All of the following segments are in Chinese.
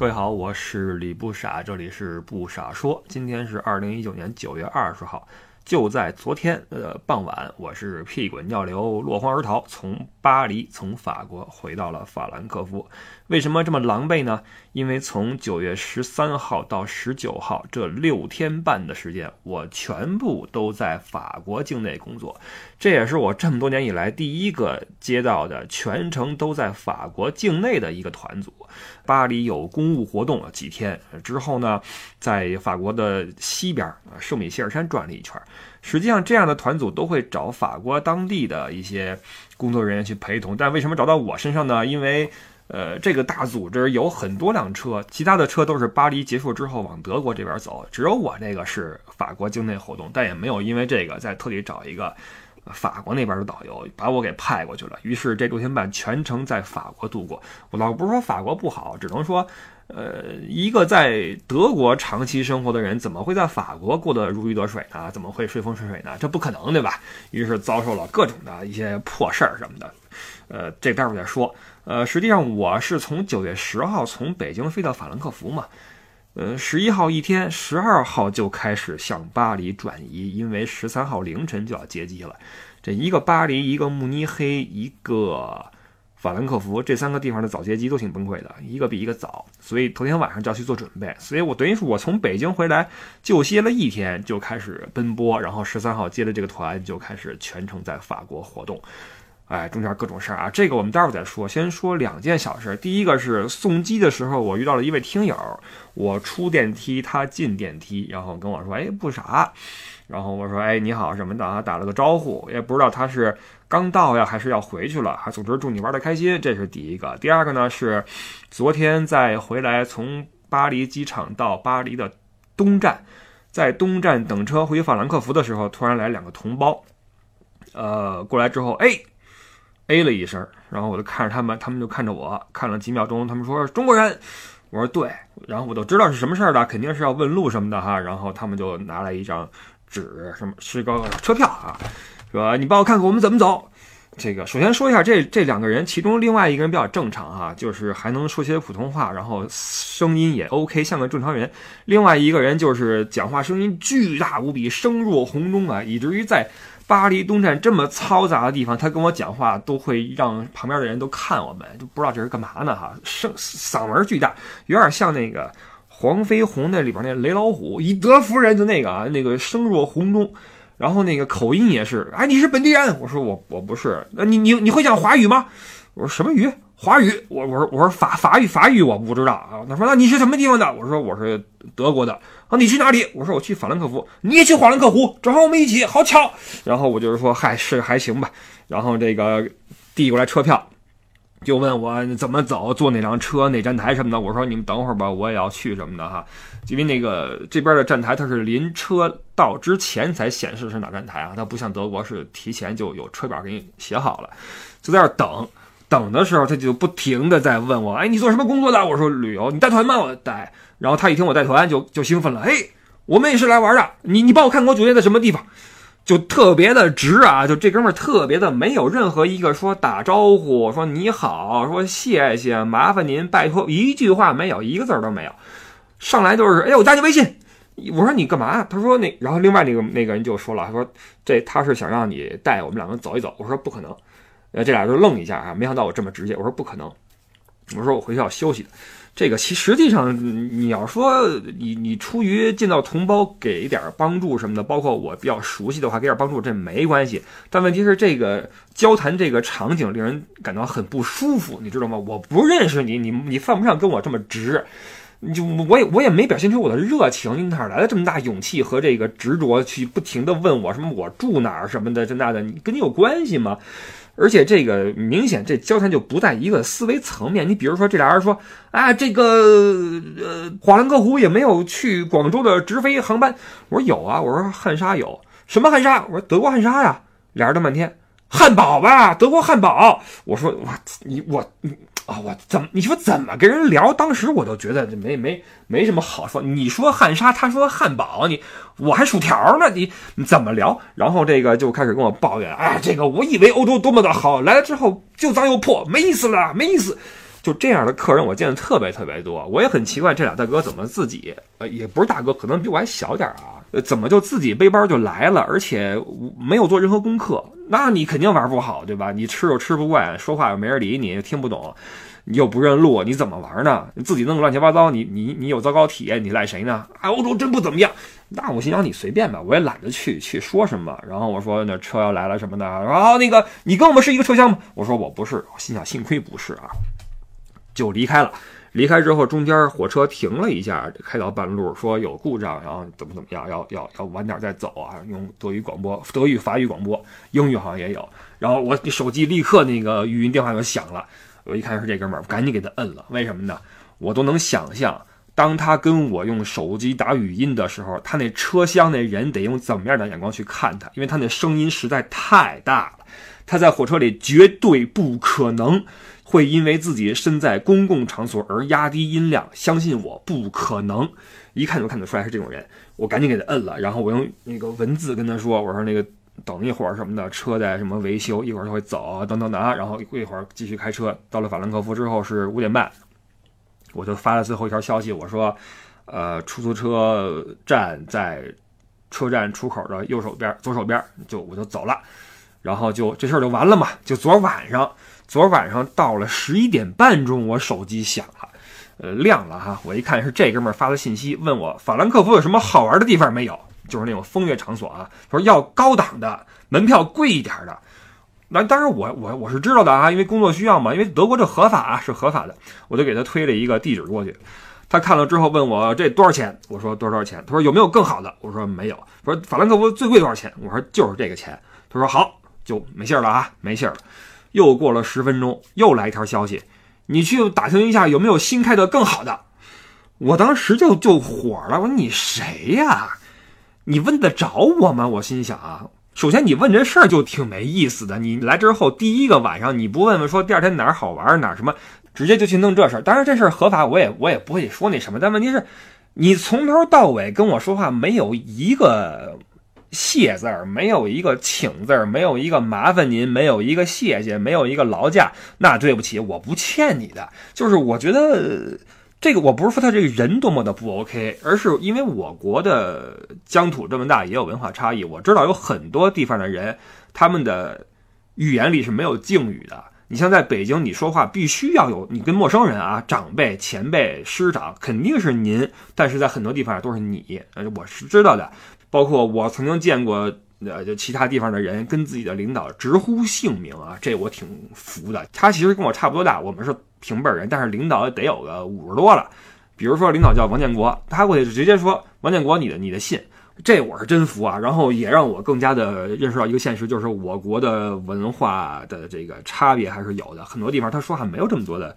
各位好，我是李不傻，这里是不傻说。今天是二零一九年九月二十号。就在昨天，呃，傍晚，我是屁滚尿流、落荒而逃，从巴黎，从法国回到了法兰克福。为什么这么狼狈呢？因为从九月十三号到十九号这六天半的时间，我全部都在法国境内工作。这也是我这么多年以来第一个接到的全程都在法国境内的一个团组。巴黎有公务活动了几天之后呢，在法国的西边啊，圣米歇尔山转了一圈。实际上，这样的团组都会找法国当地的一些工作人员去陪同。但为什么找到我身上呢？因为，呃，这个大组织有很多辆车，其他的车都是巴黎结束之后往德国这边走，只有我这个是法国境内活动。但也没有因为这个再特地找一个法国那边的导游把我给派过去了。于是这六天半全程在法国度过。我倒不是说法国不好，只能说。呃，一个在德国长期生活的人，怎么会在法国过得如鱼得水呢？怎么会顺风顺水呢？这不可能，对吧？于是遭受了各种的一些破事儿什么的。呃，这待会儿再说。呃，实际上我是从九月十号从北京飞到法兰克福嘛。呃，十一号一天，十二号就开始向巴黎转移，因为十三号凌晨就要接机了。这一个巴黎，一个慕尼黑，一个。法兰克福这三个地方的早接机都挺崩溃的，一个比一个早，所以头天晚上就要去做准备。所以我等于是我从北京回来就歇了一天，就开始奔波，然后十三号接了这个团就开始全程在法国活动。哎，中间各种事儿啊，这个我们待会儿再说。先说两件小事，第一个是送机的时候，我遇到了一位听友，我出电梯，他进电梯，然后跟我说：“哎，不傻。”然后我说：“哎，你好什么的啊？”打了个招呼，也不知道他是。刚到呀，还是要回去了？还总之祝你玩的开心，这是第一个。第二个呢是，昨天在回来从巴黎机场到巴黎的东站，在东站等车回法兰克福的时候，突然来两个同胞，呃，过来之后，哎，A 了一声，然后我就看着他们，他们就看着我，看了几秒钟，他们说中国人，我说对，然后我都知道是什么事儿了，肯定是要问路什么的哈，然后他们就拿来一张纸，什么是个车票啊。说？你帮我看看我们怎么走。这个首先说一下，这这两个人，其中另外一个人比较正常哈，就是还能说些普通话，然后声音也 OK，像个正常人。另外一个人就是讲话声音巨大无比，声若洪钟啊，以至于在巴黎东站这么嘈杂的地方，他跟我讲话都会让旁边的人都看我们，就不知道这是干嘛呢哈。声嗓门巨大，有点像那个黄飞鸿那里边那雷老虎，以德服人，的那个啊，那个声若洪钟。然后那个口音也是，哎，你是本地人？我说我我不是。那你你你会讲华语吗？我说什么语？华语。我我说我说法法语法语我不知道啊。他说那你是什么地方的？我说我是德国的。啊，你去哪里？我说我去法兰克福。你也去法兰克福？正好我们一起，好巧。然后我就是说，嗨，是还行吧。然后这个递过来车票。就问我怎么走，坐哪辆车，哪站台什么的。我说你们等会儿吧，我也要去什么的哈。因为那个这边的站台它是临车到之前才显示是哪站台啊，它不像德国是提前就有车表给你写好了。就在那等，等的时候他就不停的在问我，哎，你做什么工作的？我说旅游，你带团吗？我带。然后他一听我带团，就就兴奋了，哎，我们也是来玩的，你你帮我看我酒店在什么地方。就特别的直啊，就这哥们儿特别的没有任何一个说打招呼，说你好，说谢谢，麻烦您，拜托，一句话没有，一个字儿都没有，上来就是，哎，我加你微信，我说你干嘛？他说那，然后另外那个那个人就说了，他说这他是想让你带我们两个走一走，我说不可能，呃，这俩就愣一下啊，没想到我这么直接，我说不可能，我说我回去要休息。这个其实际上，你要说你你出于见到同胞给点帮助什么的，包括我比较熟悉的话给点帮助，这没关系。但问题是这个交谈这个场景令人感到很不舒服，你知道吗？我不认识你，你你犯不上跟我这么直，你就我也我也没表现出我的热情，你哪来的这么大勇气和这个执着去不停的问我什么我住哪儿什么的这那的，你跟你有关系吗？而且这个明显，这交谈就不在一个思维层面。你比如说，这俩人说：“啊，这个呃，法兰克福也没有去广州的直飞航班。”我说：“有啊。”我说：“汉莎有什么汉莎？”我说：“德国汉莎呀。”俩人都半天，汉堡吧，德国汉堡。我说：“我你我”啊，我怎么？你说怎么跟人聊？当时我都觉得没没没什么好说。你说汉莎，他说汉堡，你我还薯条呢，你你怎么聊？然后这个就开始跟我抱怨，哎，这个我以为欧洲多么的好，来了之后就脏又破，没意思了，没意思。就这样的客人我见的特别特别多，我也很奇怪这俩大哥怎么自己呃也不是大哥，可能比我还小点啊，怎么就自己背包就来了，而且没有做任何功课，那你肯定玩不好对吧？你吃又吃不惯，说话又没人理你，听不懂，你又不认路，你怎么玩呢？你自己弄个乱七八糟，你你你有糟糕体验，你赖谁呢？啊，欧洲真不怎么样。那我心想你随便吧，我也懒得去去说什么。然后我说那车要来了什么的，然后那个你跟我们是一个车厢吗？我说我不是，我心想幸亏不是啊。就离开了，离开之后中间火车停了一下，开到半路说有故障，然后怎么怎么样，要要要晚点再走啊。用德语广播、德语、法语广播、英语好像也有。然后我手机立刻那个语音电话就响了，我一看是这哥们儿，赶紧给他摁了。为什么呢？我都能想象，当他跟我用手机打语音的时候，他那车厢那人得用怎么样的眼光去看他，因为他那声音实在太大了，他在火车里绝对不可能。会因为自己身在公共场所而压低音量，相信我不可能，一看就看得出来是这种人。我赶紧给他摁了，然后我用那个文字跟他说：“我说那个等一会儿什么的，车在什么维修，一会儿他会走，等等等啊。”然后一会儿继续开车，到了法兰克福之后是五点半，我就发了最后一条消息，我说：“呃，出租车站在车站出口的右手边，左手边，就我就走了，然后就这事儿就完了嘛。就昨晚上。”昨晚上到了十一点半钟，我手机响了，呃，亮了哈。我一看是这哥们发的信息，问我法兰克福有什么好玩的地方没有？就是那种风月场所啊。他说要高档的，门票贵一点的。那当然我我我是知道的啊，因为工作需要嘛，因为德国这合法啊，是合法的。我就给他推了一个地址过去，他看了之后问我这多少钱？我说多少多少钱？他说有没有更好的？我说没有。他说法兰克福最贵多少钱？我说就是这个钱。他说好，就没信儿了啊，没信儿了。又过了十分钟，又来一条消息，你去打听一下有没有新开的更好的。我当时就就火了，我说你谁呀？你问得着我吗？我心想啊，首先你问这事儿就挺没意思的。你来之后第一个晚上你不问问说第二天哪儿好玩哪儿什么，直接就去弄这事儿。当然这事儿合法，我也我也不会说那什么。但问题是，你从头到尾跟我说话没有一个。谢字儿没有一个请字儿，没有一个麻烦您，没有一个谢谢，没有一个劳驾，那对不起，我不欠你的。就是我觉得这个，我不是说他这个人多么的不 OK，而是因为我国的疆土这么大，也有文化差异。我知道有很多地方的人，他们的语言里是没有敬语的。你像在北京，你说话必须要有，你跟陌生人啊，长辈、前辈、师长肯定是您，但是在很多地方都是你。呃，我是知道的。包括我曾经见过，呃，就其他地方的人跟自己的领导直呼姓名啊，这我挺服的。他其实跟我差不多大，我们是平辈人，但是领导得有个五十多了。比如说领导叫王建国，他过去就直接说王建国，你的你的信，这我是真服啊。然后也让我更加的认识到一个现实，就是我国的文化的这个差别还是有的。很多地方他说话没有这么多的，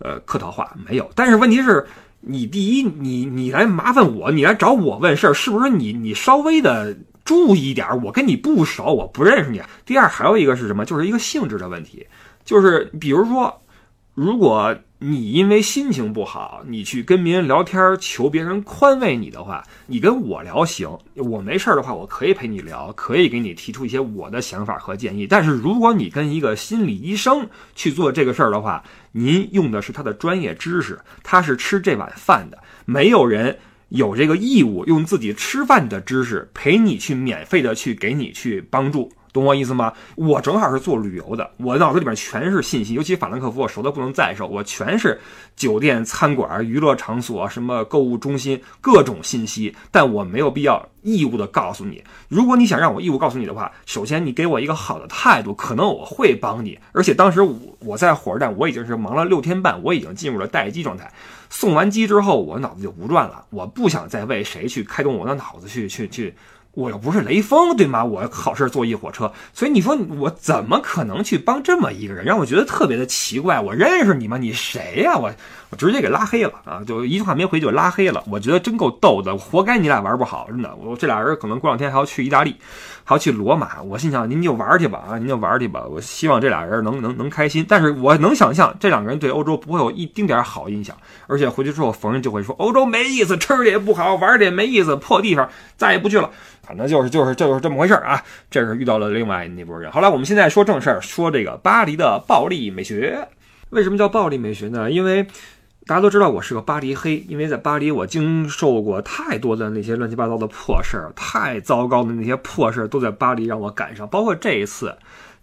呃，客套话没有。但是问题是。你第一，你你来麻烦我，你来找我问事儿，是不是你你稍微的注意点？我跟你不熟，我不认识你。第二，还有一个是什么？就是一个性质的问题，就是比如说，如果。你因为心情不好，你去跟别人聊天，求别人宽慰你的话，你跟我聊行，我没事儿的话，我可以陪你聊，可以给你提出一些我的想法和建议。但是如果你跟一个心理医生去做这个事儿的话，您用的是他的专业知识，他是吃这碗饭的，没有人有这个义务用自己吃饭的知识陪你去免费的去给你去帮助。懂我意思吗？我正好是做旅游的，我脑子里面全是信息，尤其法兰克福，我熟的不能再熟，我全是酒店、餐馆、娱乐场所、什么购物中心各种信息，但我没有必要义务的告诉你。如果你想让我义务告诉你的话，首先你给我一个好的态度，可能我会帮你。而且当时我我在火车站，我已经是忙了六天半，我已经进入了待机状态。送完机之后，我脑子就不转了，我不想再为谁去开动我的脑子去去去。我又不是雷锋，对吗？我好事坐一火车，所以你说我怎么可能去帮这么一个人，让我觉得特别的奇怪。我认识你吗？你谁呀？我直接给拉黑了啊！就一句话没回就拉黑了。我觉得真够逗的，活该你俩玩不好，真的。我这俩人可能过两天还要去意大利，还要去罗马。我心想您就玩去吧啊，您就玩去吧。我希望这俩人能能能开心，但是我能想象这两个人对欧洲不会有一丁点好印象，而且回去之后逢人就会说欧洲没意思，吃的也不好，玩的也没意思，破地方，再也不去了。反正就是就是就是这么回事儿啊！这是遇到了另外那波人。后来，我们现在说正事儿，说这个巴黎的暴力美学。为什么叫暴力美学呢？因为大家都知道我是个巴黎黑，因为在巴黎我经受过太多的那些乱七八糟的破事儿，太糟糕的那些破事儿都在巴黎让我赶上，包括这一次，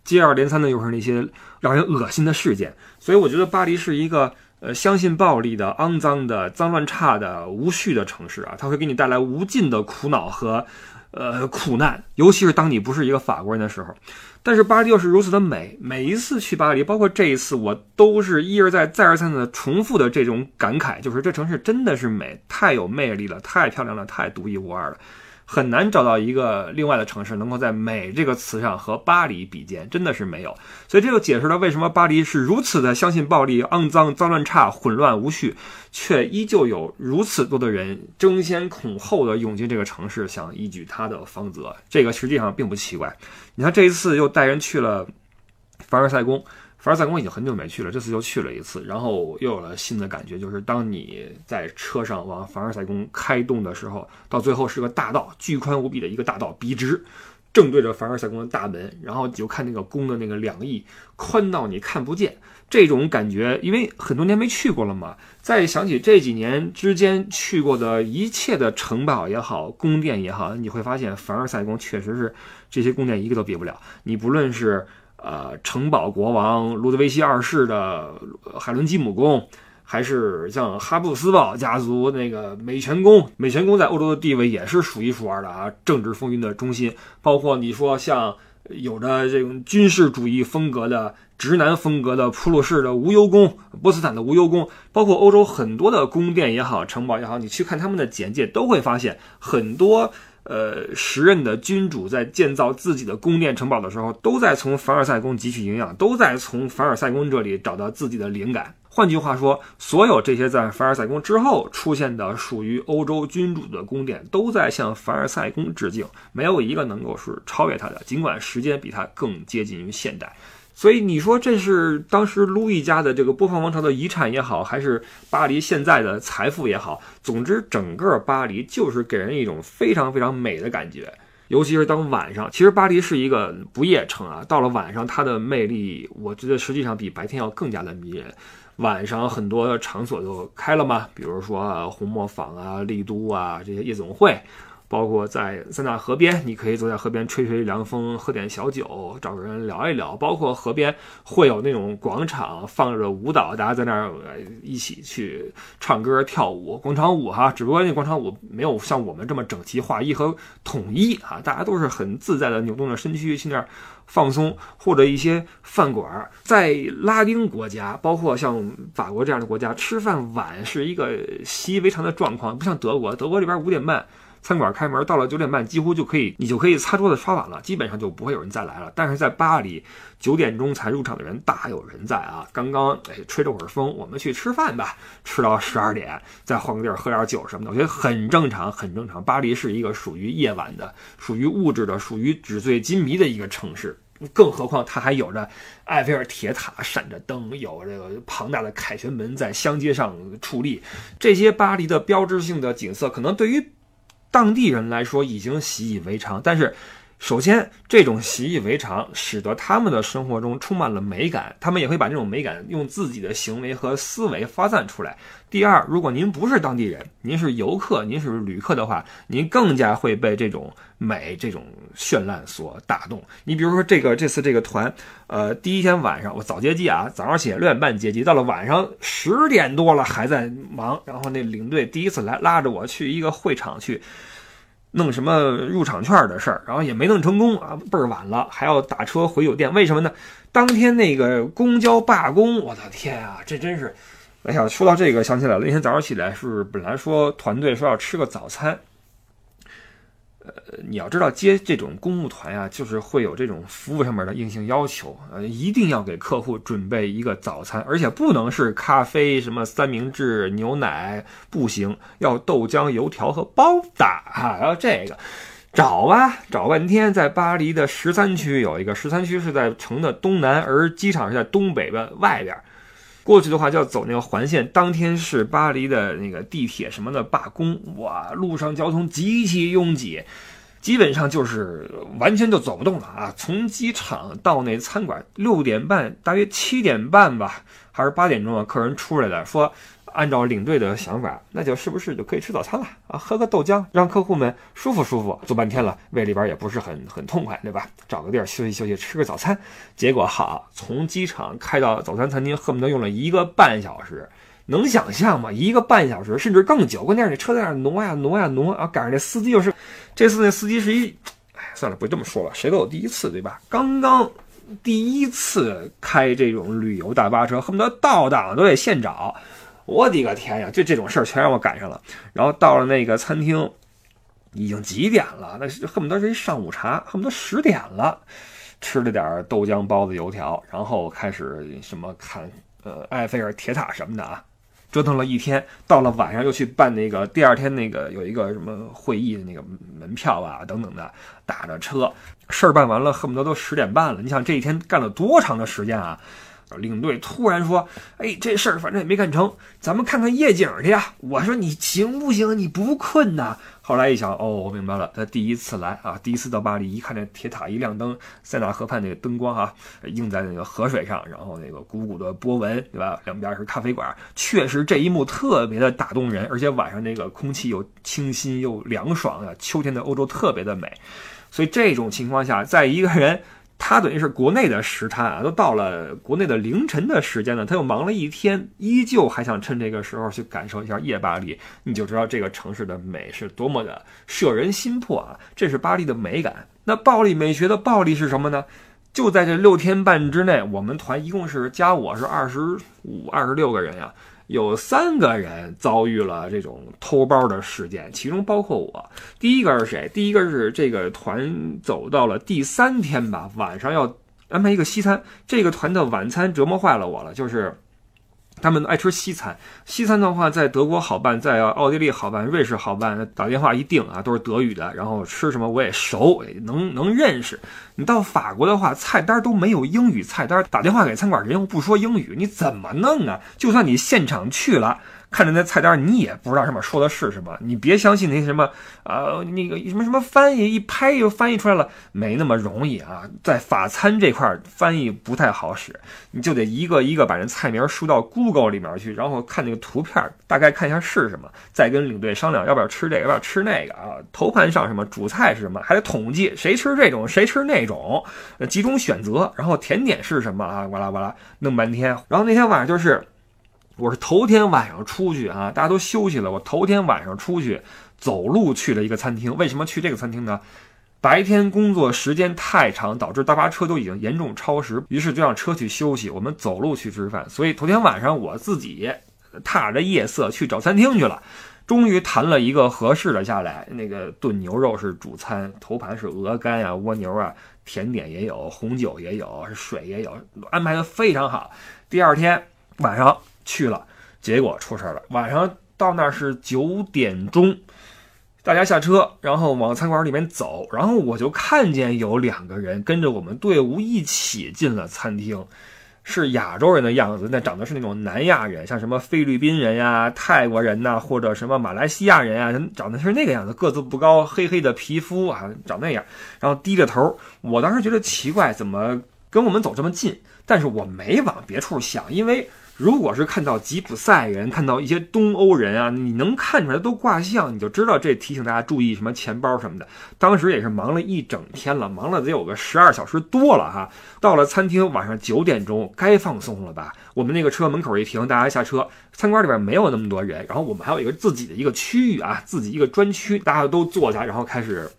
接二连三的又是那些让人恶心的事件，所以我觉得巴黎是一个呃相信暴力的、肮脏的、脏乱差的、无序的城市啊，它会给你带来无尽的苦恼和呃苦难，尤其是当你不是一个法国人的时候。但是巴黎又是如此的美，每一次去巴黎，包括这一次，我都是一而再、再而三的重复的这种感慨，就是这城市真的是美，太有魅力了，太漂亮了，太独一无二了。很难找到一个另外的城市能够在“美”这个词上和巴黎比肩，真的是没有。所以这就解释了为什么巴黎是如此的相信暴力、肮脏、脏乱差、混乱无序，却依旧有如此多的人争先恐后的涌进这个城市，想一举他的芳泽。这个实际上并不奇怪。你看这一次又带人去了凡尔赛宫。凡尔赛宫已经很久没去了，这次又去了一次，然后又有了新的感觉，就是当你在车上往凡尔赛宫开动的时候，到最后是个大道，巨宽无比的一个大道，笔直，正对着凡尔赛宫的大门，然后你就看那个宫的那个两翼，宽到你看不见。这种感觉，因为很多年没去过了嘛，再想起这几年之间去过的一切的城堡也好，宫殿也好，你会发现凡尔赛宫确实是这些宫殿一个都比不了。你不论是。呃，城堡国王路德维希二世的海伦基姆宫，还是像哈布斯堡家族那个美泉宫，美泉宫在欧洲的地位也是数一数二的啊，政治风云的中心。包括你说像有着这种军事主义风格的直男风格的普鲁士的无忧宫，波茨坦的无忧宫，包括欧洲很多的宫殿也好，城堡也好，你去看他们的简介，都会发现很多。呃，时任的君主在建造自己的宫殿城堡的时候，都在从凡尔赛宫汲取营养，都在从凡尔赛宫这里找到自己的灵感。换句话说，所有这些在凡尔赛宫之后出现的属于欧洲君主的宫殿，都在向凡尔赛宫致敬，没有一个能够是超越它的，尽管时间比它更接近于现代。所以你说这是当时路易家的这个波旁王朝的遗产也好，还是巴黎现在的财富也好，总之整个巴黎就是给人一种非常非常美的感觉。尤其是当晚上，其实巴黎是一个不夜城啊，到了晚上它的魅力，我觉得实际上比白天要更加的迷人。晚上很多场所都开了嘛，比如说红磨坊啊、丽都啊这些夜总会。包括在塞纳河边，你可以坐在河边吹吹凉风，喝点小酒，找个人聊一聊。包括河边会有那种广场，放着舞蹈，大家在那儿一起去唱歌跳舞，广场舞哈。只不过那广场舞没有像我们这么整齐划一和统一啊，大家都是很自在的扭动着身躯去那儿放松。或者一些饭馆，在拉丁国家，包括像法国这样的国家，吃饭晚是一个习以为常的状况，不像德国，德国这边五点半。餐馆开门到了九点半，几乎就可以，你就可以擦桌子刷碗了，基本上就不会有人再来了。但是在巴黎，九点钟才入场的人大有人在啊！刚刚哎吹了会儿风，我们去吃饭吧，吃到十二点，再换个地儿喝点酒什么的，我觉得很正常，很正常。巴黎是一个属于夜晚的、属于物质的、属于纸醉金迷的一个城市，更何况它还有着埃菲尔铁塔闪着灯，有这个庞大的凯旋门在香街上矗立，这些巴黎的标志性的景色，可能对于当地人来说已经习以为常，但是，首先这种习以为常使得他们的生活中充满了美感，他们也会把这种美感用自己的行为和思维发散出来。第二，如果您不是当地人，您是游客，您是旅客的话，您更加会被这种美、这种绚烂所打动。你比如说，这个这次这个团，呃，第一天晚上我早接机啊，早上起来六点半接机，到了晚上十点多了还在忙。然后那领队第一次来拉着我去一个会场去弄什么入场券的事儿，然后也没弄成功啊，倍儿晚了，还要打车回酒店。为什么呢？当天那个公交罢工，我的天啊，这真是。哎呀，说到这个想起来了，那天早上起来是本来说团队说要吃个早餐，呃，你要知道接这种公务团呀，就是会有这种服务上面的硬性要求，呃，一定要给客户准备一个早餐，而且不能是咖啡、什么三明治、牛奶，不行，要豆浆、油条和包子啊，要这个找吧，找半天，在巴黎的十三区有一个，十三区是在城的东南，而机场是在东北的外边。过去的话就要走那个环线，当天是巴黎的那个地铁什么的罢工，哇，路上交通极其拥挤，基本上就是完全就走不动了啊！从机场到那餐馆，六点半大约七点半吧，还是八点钟啊，客人出来了，说按照领队的想法，那就是不是就可以吃早餐了啊？喝个豆浆，让客户们舒服舒服。坐半天了，胃里边也不是很很痛快，对吧？找个地儿休息休息，吃个早餐。结果好，从机场开到早餐餐厅，恨不得用了一个半小时。能想象吗？一个半小时甚至更久，关键是那车在那挪呀挪呀挪啊，赶上那司机又是，这次那司机是一，哎，算了，不这么说了，谁都有第一次，对吧？刚刚第一次开这种旅游大巴车，恨不得倒档都得现找。我的个天呀，就这种事儿全让我赶上了。然后到了那个餐厅，已经几点了？那是恨不得是一上午茶，恨不得十点了。吃了点豆浆、包子、油条，然后开始什么看呃埃菲尔铁塔什么的啊。折腾了一天，到了晚上又去办那个第二天那个有一个什么会议的那个门票啊等等的，打着车，事儿办完了，恨不得都十点半了。你想这一天干了多长的时间啊？领队突然说：“哎，这事儿反正也没干成，咱们看看夜景去呀。”我说：“你行不行？你不困呐？”后来一想，哦，我明白了，他第一次来啊，第一次到巴黎，一看这铁塔一亮灯，塞纳河畔那个灯光哈，映在那个河水上，然后那个鼓鼓的波纹，对吧？两边是咖啡馆，确实这一幕特别的打动人，而且晚上那个空气又清新又凉爽啊，秋天的欧洲特别的美。所以这种情况下，在一个人。他等于是国内的时差啊，都到了国内的凌晨的时间了，他又忙了一天，依旧还想趁这个时候去感受一下夜巴黎，你就知道这个城市的美是多么的摄人心魄啊！这是巴黎的美感。那暴力美学的暴力是什么呢？就在这六天半之内，我们团一共是加我是二十五、二十六个人呀。有三个人遭遇了这种偷包的事件，其中包括我。第一个是谁？第一个是这个团走到了第三天吧，晚上要安排一个西餐，这个团的晚餐折磨坏了我了，就是。他们爱吃西餐，西餐的话在德国好办，在奥地利好办，瑞士好办。打电话一订啊，都是德语的。然后吃什么我也熟，能能认识。你到法国的话，菜单都没有英语菜单，打电话给餐馆人又不说英语，你怎么弄啊？就算你现场去了。看着那菜单，你也不知道上面说的是什么。你别相信那些什么，呃，那个什么什么翻译，一拍就翻译出来了，没那么容易啊。在法餐这块翻译不太好使，你就得一个一个把人菜名输到 Google 里面去，然后看那个图片，大概看一下是什么，再跟领队商量要不要吃这个，要不要吃那个啊。头盘上什么，主菜是什么，还得统计谁吃这种，谁吃那种，几种选择，然后甜点是什么啊？哇啦哇啦，弄半天。然后那天晚上就是。我是头天晚上出去啊，大家都休息了。我头天晚上出去走路去了一个餐厅。为什么去这个餐厅呢？白天工作时间太长，导致大巴车都已经严重超时，于是就让车去休息，我们走路去吃饭。所以头天晚上我自己踏着夜色去找餐厅去了，终于谈了一个合适的下来。那个炖牛肉是主餐，头盘是鹅肝啊、蜗牛啊，甜点也有，红酒也有，水也有，安排的非常好。第二天晚上。去了，结果出事了。晚上到那儿是九点钟，大家下车，然后往餐馆里面走，然后我就看见有两个人跟着我们队伍一起进了餐厅，是亚洲人的样子，那长得是那种南亚人，像什么菲律宾人呀、泰国人呐，或者什么马来西亚人啊，长得是那个样子，个子不高，黑黑的皮肤啊，长那样，然后低着头。我当时觉得奇怪，怎么跟我们走这么近？但是我没往别处想，因为。如果是看到吉普赛人，看到一些东欧人啊，你能看出来都挂相，你就知道这提醒大家注意什么钱包什么的。当时也是忙了一整天了，忙了得有个十二小时多了哈。到了餐厅，晚上九点钟该放松了吧？我们那个车门口一停，大家下车，餐馆里边没有那么多人，然后我们还有一个自己的一个区域啊，自己一个专区，大家都坐下，然后开始。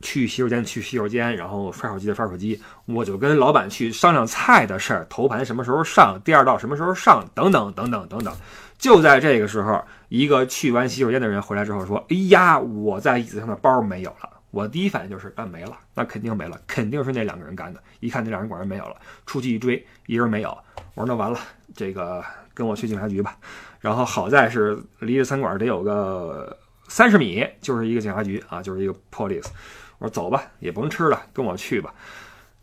去洗手间，去洗手间，然后刷手机的刷手机。我就跟老板去商量菜的事儿，头盘什么时候上，第二道什么时候上，等等等等等等。就在这个时候，一个去完洗手间的人回来之后说：“哎呀，我在椅子上的包没有了。”我第一反应就是：啊，没了，那肯定没了，肯定是那两个人干的。一看那两人果然没有了，出去一追，一人没有。我说那完了，这个跟我去警察局吧。然后好在是离这餐馆得有个三十米，就是一个警察局啊，就是一个 police。我说走吧，也甭吃了，跟我去吧，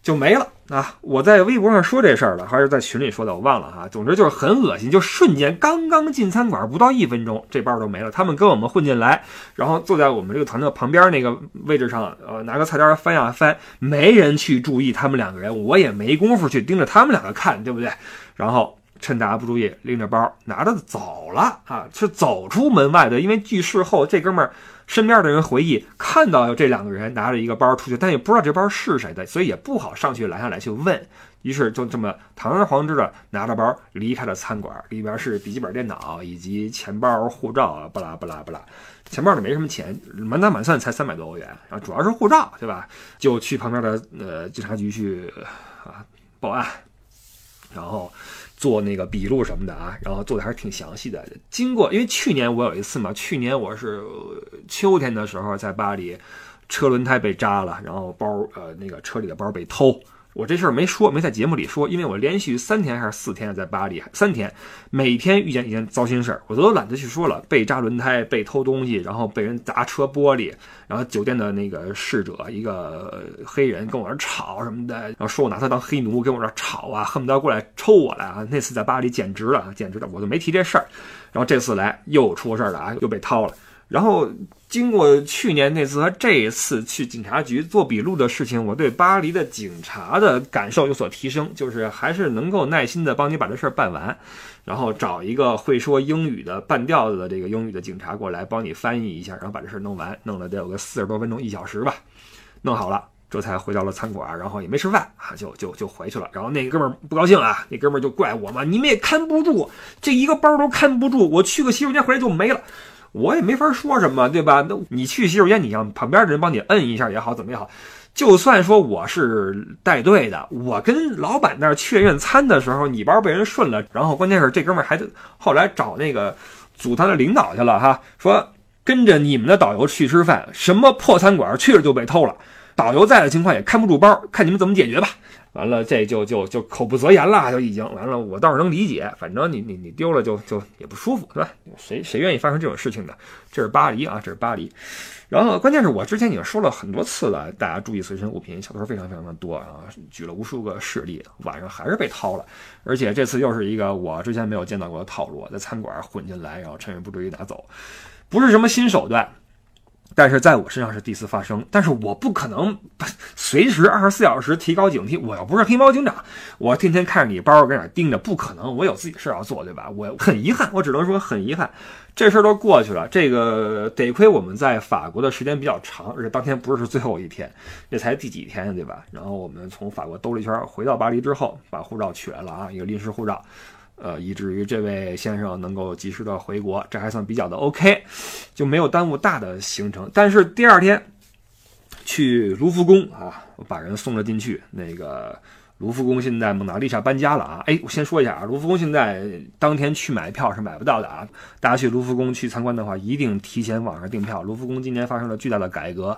就没了啊！我在微博上说这事儿了，还是在群里说的，我忘了哈。总之就是很恶心，就瞬间刚刚进餐馆不到一分钟，这包都没了。他们跟我们混进来，然后坐在我们这个团队旁边那个位置上，呃，拿个菜单翻呀翻，没人去注意他们两个人，我也没工夫去盯着他们两个看，对不对？然后趁大家不注意，拎着包拿着走了啊，是走出门外的。因为据事后这哥们儿身边的人回忆，看到这两个人拿着一个包出去，但也不知道这包是谁的，所以也不好上去拦下来去问。于是就这么堂而皇之的拿着包离开了餐馆，里边是笔记本电脑以及钱包、护照啊，巴拉巴拉巴拉。钱包里没什么钱，满打满算才三百多欧元，然后主要是护照，对吧？就去旁边的呃警察局去啊报案，然后做那个笔录什么的啊，然后做的还是挺详细的。经过，因为去年我有一次嘛，去年我是秋天的时候在巴黎，车轮胎被扎了，然后包呃那个车里的包被偷。我这事儿没说，没在节目里说，因为我连续三天还是四天在巴黎，三天，每天遇见一件糟心事儿，我都懒得去说了。被扎轮胎，被偷东西，然后被人砸车玻璃，然后酒店的那个侍者，一个黑人跟我这儿吵什么的，然后说我拿他当黑奴，跟我这儿吵啊，恨不得过来抽我来啊。那次在巴黎简直了，简直了，我就没提这事儿。然后这次来又出事儿了啊，又被掏了。然后经过去年那次和这一次去警察局做笔录的事情，我对巴黎的警察的感受有所提升，就是还是能够耐心的帮你把这事儿办完，然后找一个会说英语的半吊子的这个英语的警察过来帮你翻译一下，然后把这事儿弄完，弄了得有个四十多分钟一小时吧，弄好了，这才回到了餐馆，然后也没吃饭啊，就就就回去了。然后那哥们儿不高兴啊，那哥们儿就怪我嘛，你们也看不住，这一个包都看不住，我去个洗手间回来就没了。我也没法说什么，对吧？那你去洗手间，你让旁边的人帮你摁一下也好，怎么也好。就算说我是带队的，我跟老板那儿确认餐的时候，你包被人顺了，然后关键是这哥们儿还后来找那个组团的领导去了哈，说跟着你们的导游去吃饭，什么破餐馆去了就被偷了，导游在的情况也看不住包，看你们怎么解决吧。完了，这就就就口不择言了，就已经完了。我倒是能理解，反正你你你丢了就就也不舒服，对吧？谁谁愿意发生这种事情的？这是巴黎啊，这是巴黎。然后关键是我之前已经说了很多次了，大家注意随身物品，小偷非常非常的多啊，举了无数个事例，晚上还是被掏了。而且这次又是一个我之前没有见到过的套路，在餐馆混进来，然后趁人不注意拿走，不是什么新手段。但是在我身上是第一次发生，但是我不可能随时二十四小时提高警惕。我又不是黑猫警长，我天天看着你包搁哪盯着，不可能。我有自己的事要做，对吧？我很遗憾，我只能说很遗憾，这事儿都过去了。这个得亏我们在法国的时间比较长，而且当天不是最后一天，这才第几天，对吧？然后我们从法国兜了一圈，回到巴黎之后，把护照取来了啊，一个临时护照。呃，以至于这位先生能够及时的回国，这还算比较的 OK，就没有耽误大的行程。但是第二天去卢浮宫啊，我把人送了进去。那个卢浮宫现在蒙娜丽莎搬家了啊。哎，我先说一下啊，卢浮宫现在当天去买票是买不到的啊。大家去卢浮宫去参观的话，一定提前网上订票。卢浮宫今年发生了巨大的改革。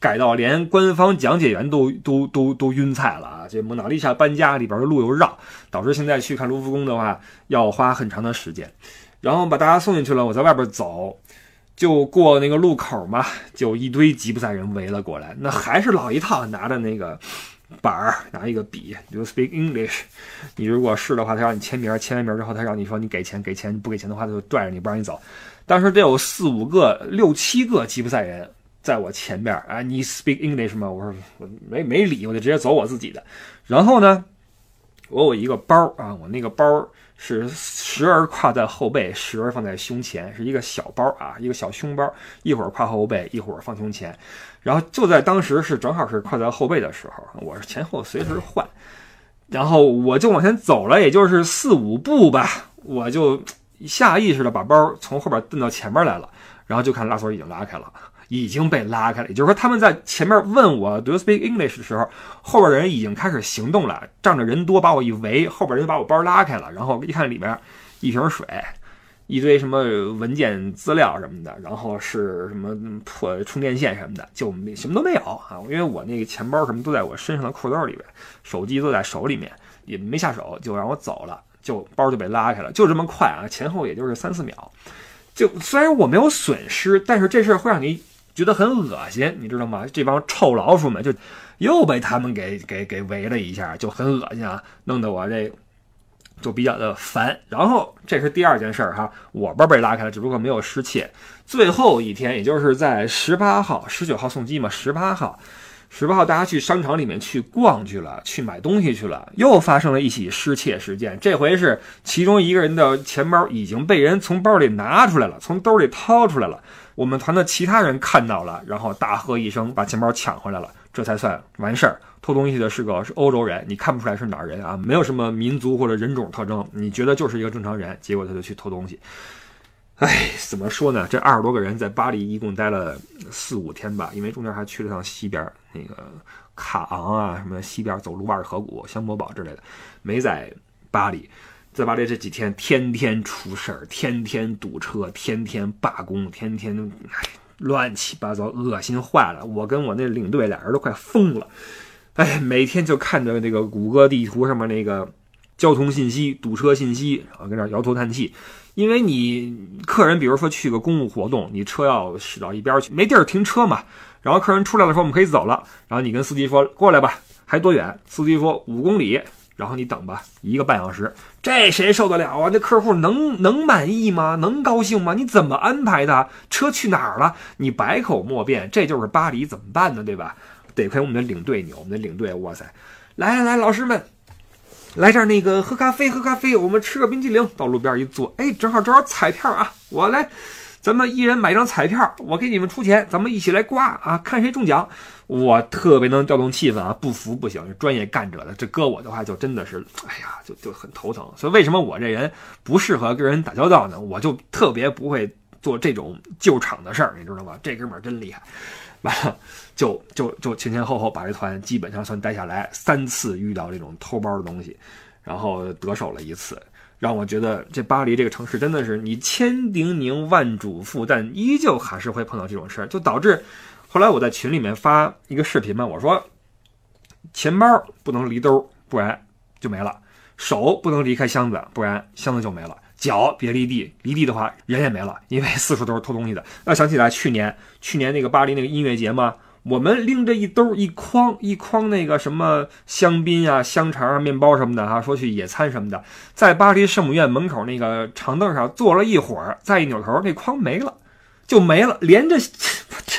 改到连官方讲解员都都都都晕菜了啊！这蒙娜丽莎搬家里边的路又绕，导致现在去看卢浮宫的话要花很长的时间。然后把大家送进去了，我在外边走，就过那个路口嘛，就一堆吉普赛人围了过来。那还是老一套，拿着那个板儿，拿一个笔，You speak English。你如果是的话，他让你签名，签完名之后，他让你说你给钱，给钱不给钱的话，他就拽着你不让你走。当时得有四五个、六七个吉普赛人。在我前边啊，你 speak English 吗？我说我没没理，我就直接走我自己的。然后呢，我有一个包啊，我那个包是时而挎在后背，时而放在胸前，是一个小包啊，一个小胸包，一会儿挎后背，一会儿放胸前。然后就在当时是正好是挎在后背的时候，我是前后随时换。然后我就往前走了，也就是四五步吧，我就下意识的把包从后边蹬到前面来了，然后就看拉锁已经拉开了。已经被拉开了，也就是说，他们在前面问我 Do you speak English 的时候，后边的人已经开始行动了，仗着人多把我一围，后边人就把我包拉开了，然后一看里面一瓶水，一堆什么文件资料什么的，然后是什么破充电线什么的，就什么都没有。啊，因为我那个钱包什么都在我身上的裤兜里边，手机都在手里面，也没下手就让我走了，就包就被拉开了，就这么快啊，前后也就是三四秒，就虽然我没有损失，但是这事儿会让你。觉得很恶心，你知道吗？这帮臭老鼠们就又被他们给给给围了一下，就很恶心啊，弄得我这就比较的烦。然后这是第二件事儿哈，我包被拉开了，只不过没有失窃。最后一天，也就是在十八号、十九号送机嘛，十八号十八号大家去商场里面去逛去了，去买东西去了，又发生了一起失窃事件。这回是其中一个人的钱包已经被人从包里拿出来了，从兜里掏出来了。我们团的其他人看到了，然后大喝一声，把钱包抢回来了，这才算完事儿。偷东西的是个是欧洲人，你看不出来是哪儿人啊？没有什么民族或者人种特征，你觉得就是一个正常人，结果他就去偷东西。哎，怎么说呢？这二十多个人在巴黎一共待了四五天吧，因为中间还去了趟西边那个卡昂啊，什么西边走卢瓦尔河谷、香波堡之类的，没在巴黎。在巴黎这几天，天天出事儿，天天堵车，天天罢工，天天乱七八糟，恶心坏了。我跟我那领队俩人都快疯了。哎，每天就看着那个谷歌地图上面那个交通信息、堵车信息，然后跟那摇头叹气。因为你客人，比如说去个公务活动，你车要驶到一边去，没地儿停车嘛。然后客人出来的时候我们可以走了。然后你跟司机说过来吧，还多远？司机说五公里。然后你等吧，一个半小时，这谁受得了啊？那客户能能满意吗？能高兴吗？你怎么安排的？车去哪儿了？你百口莫辩，这就是巴黎，怎么办呢？对吧？得亏我们的领队牛，我们的领队，哇塞！来来来，老师们。来这儿那个喝咖啡，喝咖啡，我们吃个冰激凌，到路边一坐，哎，正好正好彩票啊！我来，咱们一人买张彩票，我给你们出钱，咱们一起来刮啊，看谁中奖。我特别能调动气氛啊，不服不行，专业干者的，这搁我的话就真的是，哎呀，就就很头疼。所以为什么我这人不适合跟人打交道呢？我就特别不会做这种救场的事儿，你知道吗？这哥们儿真厉害。完了，就 就就前前后后把这团基本上算带下来，三次遇到这种偷包的东西，然后得手了一次，让我觉得这巴黎这个城市真的是你千叮咛万嘱咐，但依旧还是会碰到这种事儿，就导致后来我在群里面发一个视频嘛，我说钱包不能离兜，不然就没了；手不能离开箱子，不然箱子就没了。脚别离地，离地的话人也没了，因为四处都是偷东西的。要想起来去年，去年那个巴黎那个音乐节嘛，我们拎着一兜一筐一筐那个什么香槟啊、香肠啊、面包什么的哈，说去野餐什么的，在巴黎圣母院门口那个长凳上坐了一会儿，再一扭头，那筐没了，就没了，连着，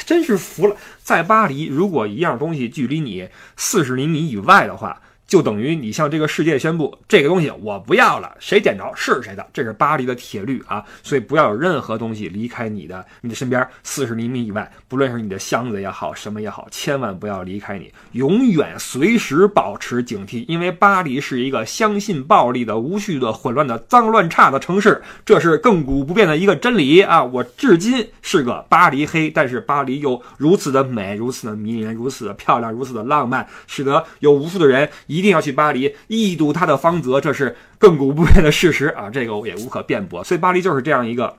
真是服了。在巴黎，如果一样东西距离你四十厘米以外的话。就等于你向这个世界宣布，这个东西我不要了，谁捡着是谁的，这是巴黎的铁律啊！所以不要有任何东西离开你的你的身边四十厘米以外，不论是你的箱子也好，什么也好，千万不要离开你，永远随时保持警惕，因为巴黎是一个相信暴力的、无序的、混乱的、脏乱差的城市，这是亘古不变的一个真理啊！我至今是个巴黎黑，但是巴黎又如此的美，如此的迷人，如此的漂亮，如此的浪漫，使得有无数的人一。一定要去巴黎一睹它的芳泽，这是亘古不变的事实啊！这个我也无可辩驳。所以巴黎就是这样一个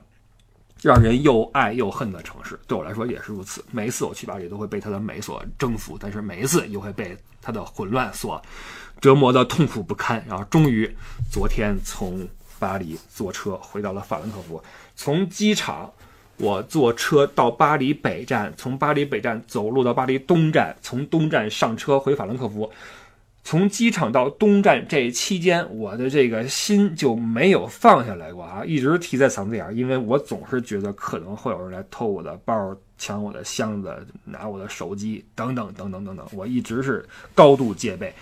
让人又爱又恨的城市，对我来说也是如此。每一次我去巴黎，都会被它的美所征服，但是每一次又会被它的混乱所折磨的痛苦不堪。然后终于昨天从巴黎坐车回到了法兰克福，从机场。我坐车到巴黎北站，从巴黎北站走路到巴黎东站，从东站上车回法兰克福。从机场到东站这期间，我的这个心就没有放下来过啊，一直提在嗓子眼儿，因为我总是觉得可能会有人来偷我的包、抢我的箱子、拿我的手机等等等等等等，我一直是高度戒备。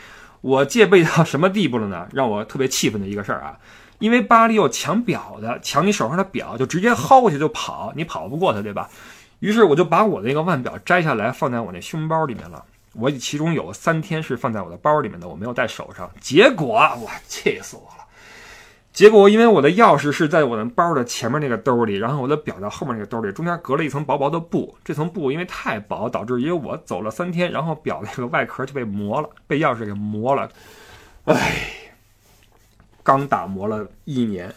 我戒备到什么地步了呢？让我特别气愤的一个事儿啊！因为巴黎有抢表的，抢你手上的表就直接薅过去就跑，你跑不过他，对吧？于是我就把我那个腕表摘下来放在我那胸包里面了。我其中有三天是放在我的包里面的，我没有带手上。结果我气死我了！结果因为我的钥匙是在我的包的前面那个兜里，然后我的表在后面那个兜里，中间隔了一层薄薄的布。这层布因为太薄，导致因为我走了三天，然后表那个外壳就被磨了，被钥匙给磨了。唉，刚打磨了一年。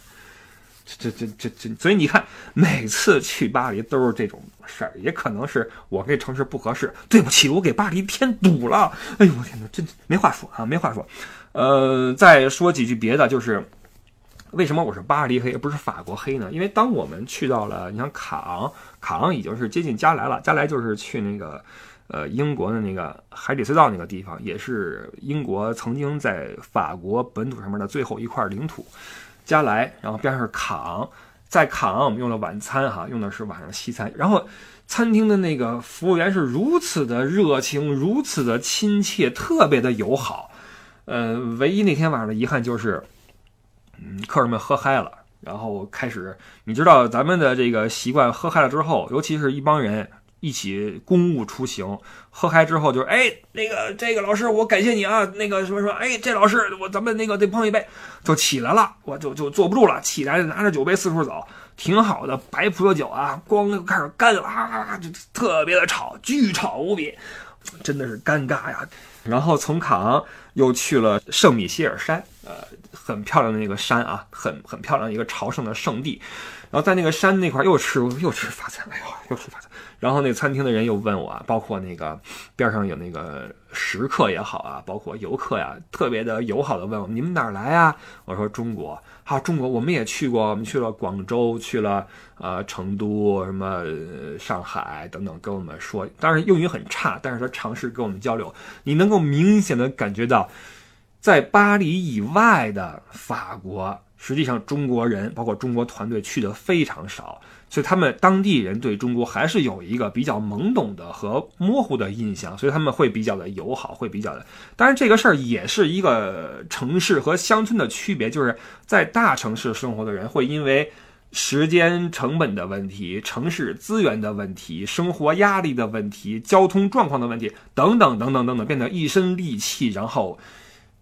这这这这，所以你看，每次去巴黎都是这种事儿，也可能是我这城市不合适。对不起，我给巴黎添堵了。哎呦我天哪，这没话说啊，没话说。呃，再说几句别的，就是为什么我是巴黎黑，而不是法国黑呢？因为当我们去到了，你像卡昂，卡昂已经是接近加莱了，加莱就是去那个呃英国的那个海底隧道那个地方，也是英国曾经在法国本土上面的最后一块领土。加来，然后边上是卡昂，在卡昂我们用了晚餐哈，用的是晚上西餐，然后餐厅的那个服务员是如此的热情，如此的亲切，特别的友好。呃，唯一那天晚上的遗憾就是，嗯，客人们喝嗨了，然后开始，你知道咱们的这个习惯，喝嗨了之后，尤其是一帮人。一起公务出行，喝嗨之后就是哎，那个这个老师，我感谢你啊，那个什么什么，哎，这老师我咱们那个得碰一杯，就起来了，我就就坐不住了，起来拿着酒杯四处走，挺好的白葡萄酒啊，咣就开始干啊，就特别的吵，巨吵无比，真的是尴尬呀。然后从卡昂又去了圣米歇尔山，呃，很漂亮的那个山啊，很很漂亮一个朝圣的圣地。然后在那个山那块又吃又吃法餐，哎呦，又吃法餐。然后那餐厅的人又问我，包括那个边上有那个食客也好啊，包括游客呀，特别的友好的问我：你们哪儿来啊？我说中国，好，中国我们也去过，我们去了广州，去了呃成都，什么上海等等，跟我们说，当然用语很差，但是他尝试跟我们交流，你能够明显的感觉到，在巴黎以外的法国。实际上，中国人包括中国团队去的非常少，所以他们当地人对中国还是有一个比较懵懂的和模糊的印象，所以他们会比较的友好，会比较的。当然，这个事儿也是一个城市和乡村的区别，就是在大城市生活的人会因为时间成本的问题、城市资源的问题、生活压力的问题、交通状况的问题等等等等等等，变得一身戾气，然后。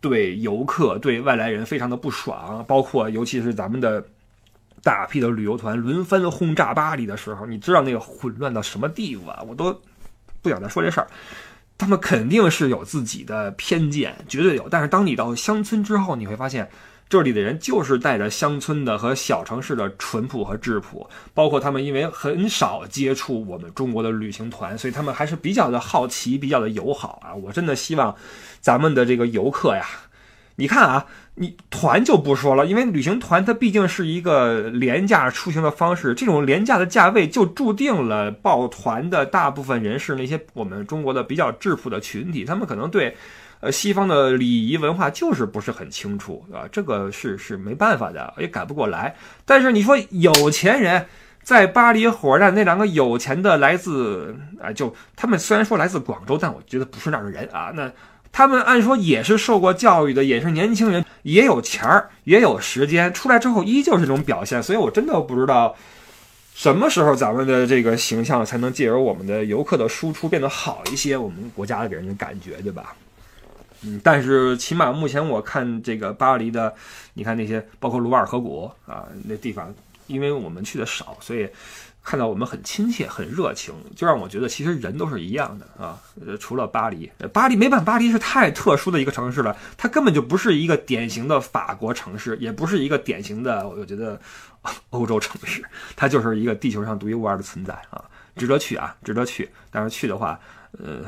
对游客、对外来人非常的不爽，包括尤其是咱们的大批的旅游团轮番轰炸巴黎的时候，你知道那个混乱到什么地步啊？我都不想再说这事儿。他们肯定是有自己的偏见，绝对有。但是当你到乡村之后，你会发现。这里的人就是带着乡村的和小城市的淳朴和质朴，包括他们因为很少接触我们中国的旅行团，所以他们还是比较的好奇，比较的友好啊！我真的希望咱们的这个游客呀，你看啊，你团就不说了，因为旅行团它毕竟是一个廉价出行的方式，这种廉价的价位就注定了报团的大部分人是那些我们中国的比较质朴的群体，他们可能对。呃，西方的礼仪文化就是不是很清楚，啊，这个是是没办法的，也改不过来。但是你说有钱人在巴黎火车站那两个有钱的来自啊，就他们虽然说来自广州，但我觉得不是那儿的人啊。那他们按说也是受过教育的，也是年轻人，也有钱儿，也有时间，出来之后依旧是这种表现。所以我真的不知道什么时候咱们的这个形象才能借由我们的游客的输出变得好一些，我们国家的给人的感觉，对吧？嗯，但是起码目前我看这个巴黎的，你看那些包括卢瓦尔河谷啊，那地方，因为我们去的少，所以看到我们很亲切、很热情，就让我觉得其实人都是一样的啊。呃，除了巴黎，巴黎没办法，巴黎是太特殊的一个城市了，它根本就不是一个典型的法国城市，也不是一个典型的，我觉得 欧洲城市，它就是一个地球上独一无二的存在啊，值得去啊，值得去。但是去的话，呃。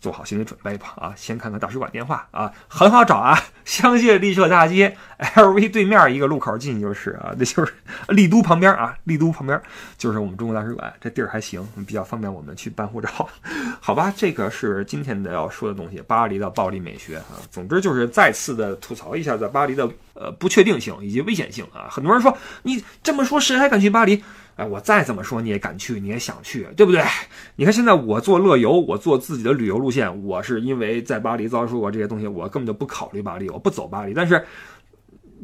做好心理准备吧啊！先看看大使馆电话啊，很好找啊，香榭丽舍大街 LV 对面一个路口进去就是啊，那就是 丽都旁边啊，丽都旁边就是我们中国大使馆，这地儿还行，比较方便我们去办护照。好吧，这个是今天的要说的东西，巴黎的暴力美学啊。总之就是再次的吐槽一下在巴黎的呃不确定性以及危险性啊。很多人说你这么说，谁还敢去巴黎？哎，我再怎么说你也敢去，你也想去，对不对？你看现在我做乐游，我做自己的旅游路线，我是因为在巴黎遭受过这些东西，我根本就不考虑巴黎，我不走巴黎。但是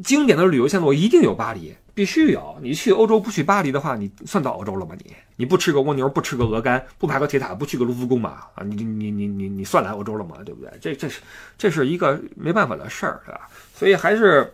经典的旅游线路一定有巴黎，必须有。你去欧洲不去巴黎的话，你算到欧洲了吗？你你不吃个蜗牛，不吃个鹅肝，不爬个铁塔，不去个卢浮宫吧？啊，你你你你你算来欧洲了吗？对不对？这这是这是一个没办法的事儿，对吧？所以还是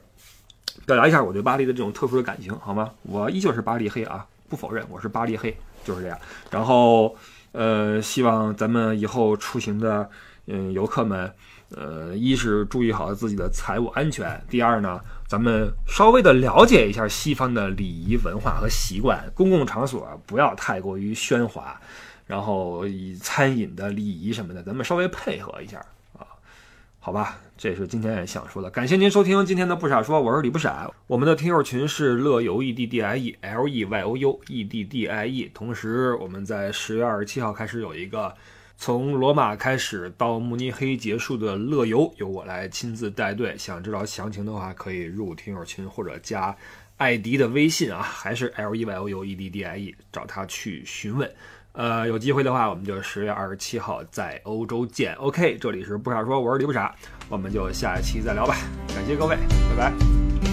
表达一下我对巴黎的这种特殊的感情，好吗？我依旧是巴黎黑啊。不否认，我是巴黎黑，就是这样。然后，呃，希望咱们以后出行的，嗯，游客们，呃，一是注意好自己的财务安全，第二呢，咱们稍微的了解一下西方的礼仪文化和习惯，公共场所不要太过于喧哗，然后以餐饮的礼仪什么的，咱们稍微配合一下。好吧，这是今天想说的。感谢您收听今天的不傻说，我是李不傻。我们的听友群是乐游 E D D I E L E Y O U E D D I E。同时，我们在十月二十七号开始有一个从罗马开始到慕尼黑结束的乐游，由我来亲自带队。想知道详情的话，可以入听友群或者加。艾迪的微信啊，还是 L E Y O U E D D I E，找他去询问。呃，有机会的话，我们就十月二十七号在欧洲见。OK，这里是不傻说，我是李不傻，我们就下期再聊吧。感谢各位，拜拜。